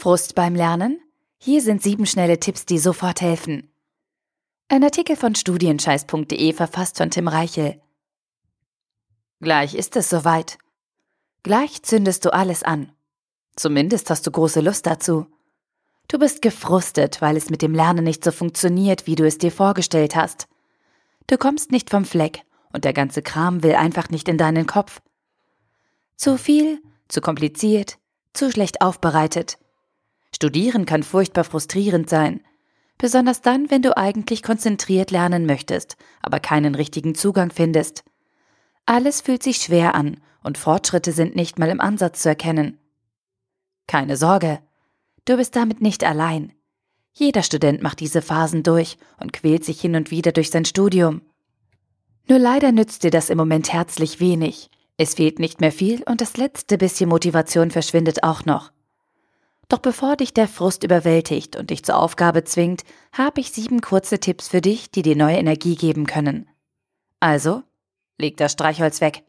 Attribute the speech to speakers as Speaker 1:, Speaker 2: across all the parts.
Speaker 1: Frust beim Lernen? Hier sind sieben schnelle Tipps, die sofort helfen. Ein Artikel von studienscheiß.de verfasst von Tim Reichel. Gleich ist es soweit. Gleich zündest du alles an. Zumindest hast du große Lust dazu. Du bist gefrustet, weil es mit dem Lernen nicht so funktioniert, wie du es dir vorgestellt hast. Du kommst nicht vom Fleck und der ganze Kram will einfach nicht in deinen Kopf. Zu viel, zu kompliziert, zu schlecht aufbereitet. Studieren kann furchtbar frustrierend sein, besonders dann, wenn du eigentlich konzentriert lernen möchtest, aber keinen richtigen Zugang findest. Alles fühlt sich schwer an und Fortschritte sind nicht mal im Ansatz zu erkennen. Keine Sorge, du bist damit nicht allein. Jeder Student macht diese Phasen durch und quält sich hin und wieder durch sein Studium. Nur leider nützt dir das im Moment herzlich wenig. Es fehlt nicht mehr viel und das letzte bisschen Motivation verschwindet auch noch. Doch bevor dich der Frust überwältigt und dich zur Aufgabe zwingt, habe ich sieben kurze Tipps für dich, die dir neue Energie geben können. Also, leg das Streichholz weg.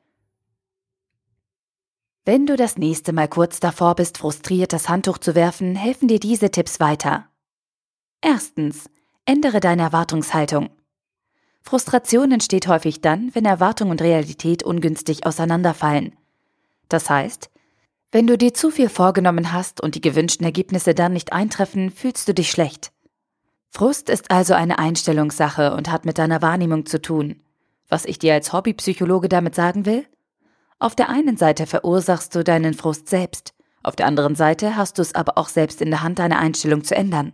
Speaker 1: Wenn du das nächste Mal kurz davor bist, frustriert das Handtuch zu werfen, helfen dir diese Tipps weiter. Erstens, ändere deine Erwartungshaltung. Frustration entsteht häufig dann, wenn Erwartung und Realität ungünstig auseinanderfallen. Das heißt, wenn du dir zu viel vorgenommen hast und die gewünschten Ergebnisse dann nicht eintreffen, fühlst du dich schlecht. Frust ist also eine Einstellungssache und hat mit deiner Wahrnehmung zu tun. Was ich dir als Hobbypsychologe damit sagen will? Auf der einen Seite verursachst du deinen Frust selbst, auf der anderen Seite hast du es aber auch selbst in der Hand, deine Einstellung zu ändern.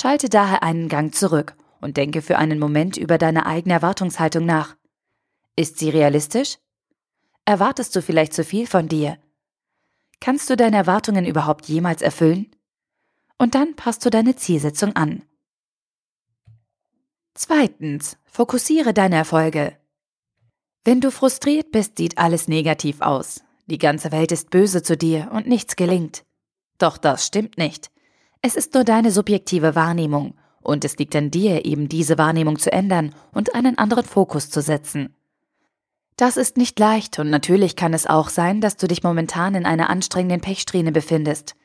Speaker 1: Schalte daher einen Gang zurück und denke für einen Moment über deine eigene Erwartungshaltung nach. Ist sie realistisch? Erwartest du vielleicht zu viel von dir Kannst du deine Erwartungen überhaupt jemals erfüllen? Und dann passt du deine Zielsetzung an. Zweitens, fokussiere deine Erfolge. Wenn du frustriert bist, sieht alles negativ aus. Die ganze Welt ist böse zu dir und nichts gelingt. Doch das stimmt nicht. Es ist nur deine subjektive Wahrnehmung und es liegt an dir, eben diese Wahrnehmung zu ändern und einen anderen Fokus zu setzen. Das ist nicht leicht und natürlich kann es auch sein, dass du dich momentan in einer anstrengenden Pechsträhne befindest.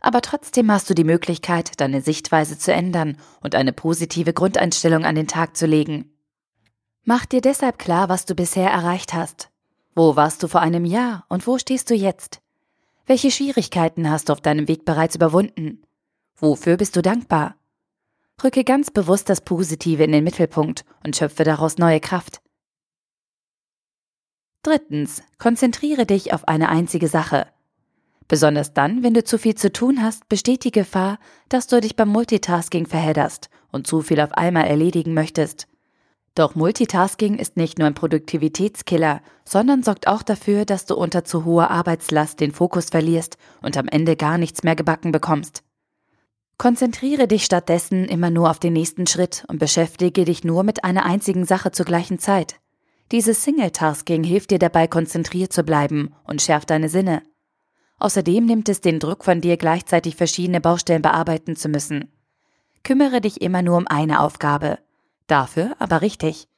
Speaker 1: Aber trotzdem hast du die Möglichkeit, deine Sichtweise zu ändern und eine positive Grundeinstellung an den Tag zu legen. Mach dir deshalb klar, was du bisher erreicht hast. Wo warst du vor einem Jahr und wo stehst du jetzt? Welche Schwierigkeiten hast du auf deinem Weg bereits überwunden? Wofür bist du dankbar? Rücke ganz bewusst das Positive in den Mittelpunkt und schöpfe daraus neue Kraft. Drittens, konzentriere dich auf eine einzige Sache. Besonders dann, wenn du zu viel zu tun hast, besteht die Gefahr, dass du dich beim Multitasking verhedderst und zu viel auf einmal erledigen möchtest. Doch Multitasking ist nicht nur ein Produktivitätskiller, sondern sorgt auch dafür, dass du unter zu hoher Arbeitslast den Fokus verlierst und am Ende gar nichts mehr gebacken bekommst. Konzentriere dich stattdessen immer nur auf den nächsten Schritt und beschäftige dich nur mit einer einzigen Sache zur gleichen Zeit. Dieses Single-Tasking hilft dir dabei, konzentriert zu bleiben und schärft deine Sinne. Außerdem nimmt es den Druck von dir, gleichzeitig verschiedene Baustellen bearbeiten zu müssen. Kümmere dich immer nur um eine Aufgabe. Dafür aber richtig.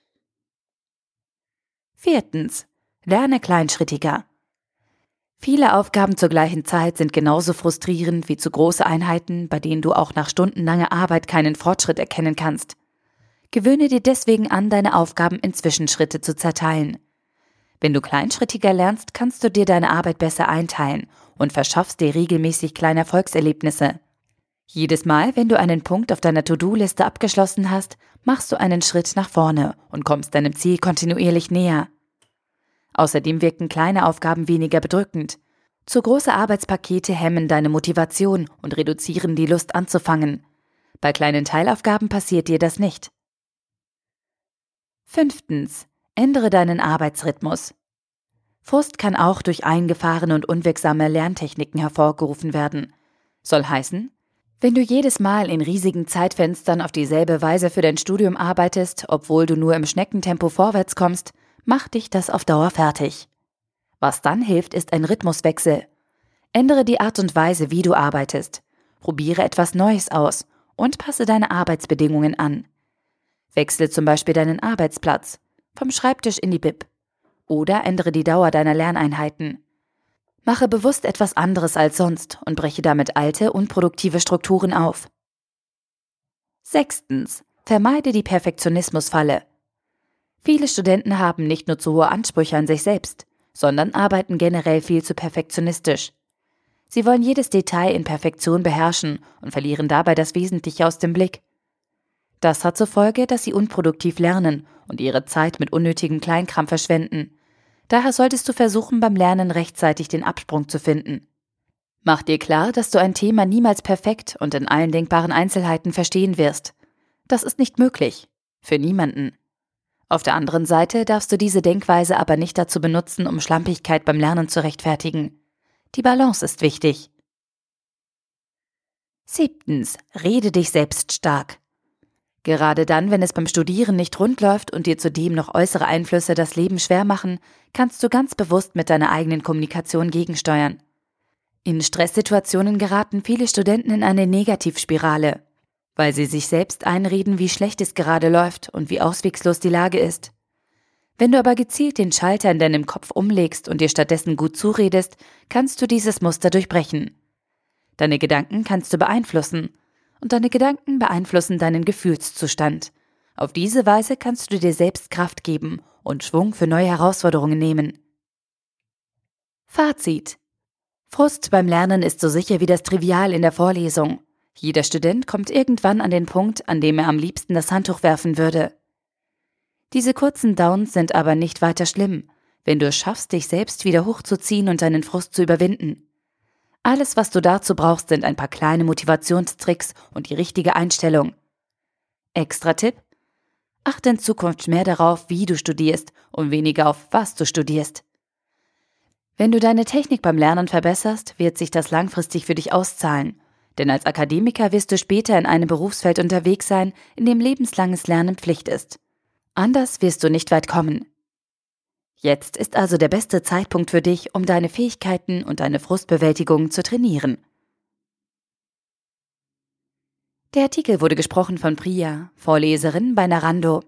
Speaker 1: Viertens. Lerne kleinschrittiger. Viele Aufgaben zur gleichen Zeit sind genauso frustrierend wie zu große Einheiten, bei denen du auch nach stundenlanger Arbeit keinen Fortschritt erkennen kannst. Gewöhne dir deswegen an, deine Aufgaben in Zwischenschritte zu zerteilen. Wenn du kleinschrittiger lernst, kannst du dir deine Arbeit besser einteilen und verschaffst dir regelmäßig kleine Erfolgserlebnisse. Jedes Mal, wenn du einen Punkt auf deiner To-Do-Liste abgeschlossen hast, machst du einen Schritt nach vorne und kommst deinem Ziel kontinuierlich näher. Außerdem wirken kleine Aufgaben weniger bedrückend. Zu große Arbeitspakete hemmen deine Motivation und reduzieren die Lust anzufangen. Bei kleinen Teilaufgaben passiert dir das nicht. Fünftens. Ändere deinen Arbeitsrhythmus. Frust kann auch durch eingefahrene und unwirksame Lerntechniken hervorgerufen werden. Soll heißen, wenn du jedes Mal in riesigen Zeitfenstern auf dieselbe Weise für dein Studium arbeitest, obwohl du nur im Schneckentempo vorwärts kommst, macht dich das auf Dauer fertig. Was dann hilft, ist ein Rhythmuswechsel. Ändere die Art und Weise, wie du arbeitest. Probiere etwas Neues aus und passe deine Arbeitsbedingungen an. Wechsle zum Beispiel deinen Arbeitsplatz vom Schreibtisch in die Bib oder ändere die Dauer deiner Lerneinheiten. Mache bewusst etwas anderes als sonst und breche damit alte, unproduktive Strukturen auf. Sechstens. Vermeide die Perfektionismusfalle. Viele Studenten haben nicht nur zu hohe Ansprüche an sich selbst, sondern arbeiten generell viel zu perfektionistisch. Sie wollen jedes Detail in Perfektion beherrschen und verlieren dabei das Wesentliche aus dem Blick. Das hat zur Folge, dass sie unproduktiv lernen und ihre Zeit mit unnötigem Kleinkram verschwenden. Daher solltest du versuchen, beim Lernen rechtzeitig den Absprung zu finden. Mach dir klar, dass du ein Thema niemals perfekt und in allen denkbaren Einzelheiten verstehen wirst. Das ist nicht möglich. Für niemanden. Auf der anderen Seite darfst du diese Denkweise aber nicht dazu benutzen, um Schlampigkeit beim Lernen zu rechtfertigen. Die Balance ist wichtig. Siebtens. Rede dich selbst stark. Gerade dann, wenn es beim Studieren nicht rund läuft und dir zudem noch äußere Einflüsse das Leben schwer machen, kannst du ganz bewusst mit deiner eigenen Kommunikation gegensteuern. In Stresssituationen geraten viele Studenten in eine Negativspirale, weil sie sich selbst einreden, wie schlecht es gerade läuft und wie auswegslos die Lage ist. Wenn du aber gezielt den Schalter in deinem Kopf umlegst und dir stattdessen gut zuredest, kannst du dieses Muster durchbrechen. Deine Gedanken kannst du beeinflussen, und deine Gedanken beeinflussen deinen Gefühlszustand. Auf diese Weise kannst du dir selbst Kraft geben und Schwung für neue Herausforderungen nehmen. Fazit Frust beim Lernen ist so sicher wie das Trivial in der Vorlesung. Jeder Student kommt irgendwann an den Punkt, an dem er am liebsten das Handtuch werfen würde. Diese kurzen Downs sind aber nicht weiter schlimm, wenn du es schaffst, dich selbst wieder hochzuziehen und deinen Frust zu überwinden. Alles, was du dazu brauchst, sind ein paar kleine Motivationstricks und die richtige Einstellung. Extra Tipp? Achte in Zukunft mehr darauf, wie du studierst und weniger auf, was du studierst. Wenn du deine Technik beim Lernen verbesserst, wird sich das langfristig für dich auszahlen. Denn als Akademiker wirst du später in einem Berufsfeld unterwegs sein, in dem lebenslanges Lernen Pflicht ist. Anders wirst du nicht weit kommen. Jetzt ist also der beste Zeitpunkt für dich, um deine Fähigkeiten und deine Frustbewältigung zu trainieren. Der Artikel wurde gesprochen von Priya, Vorleserin bei Narando.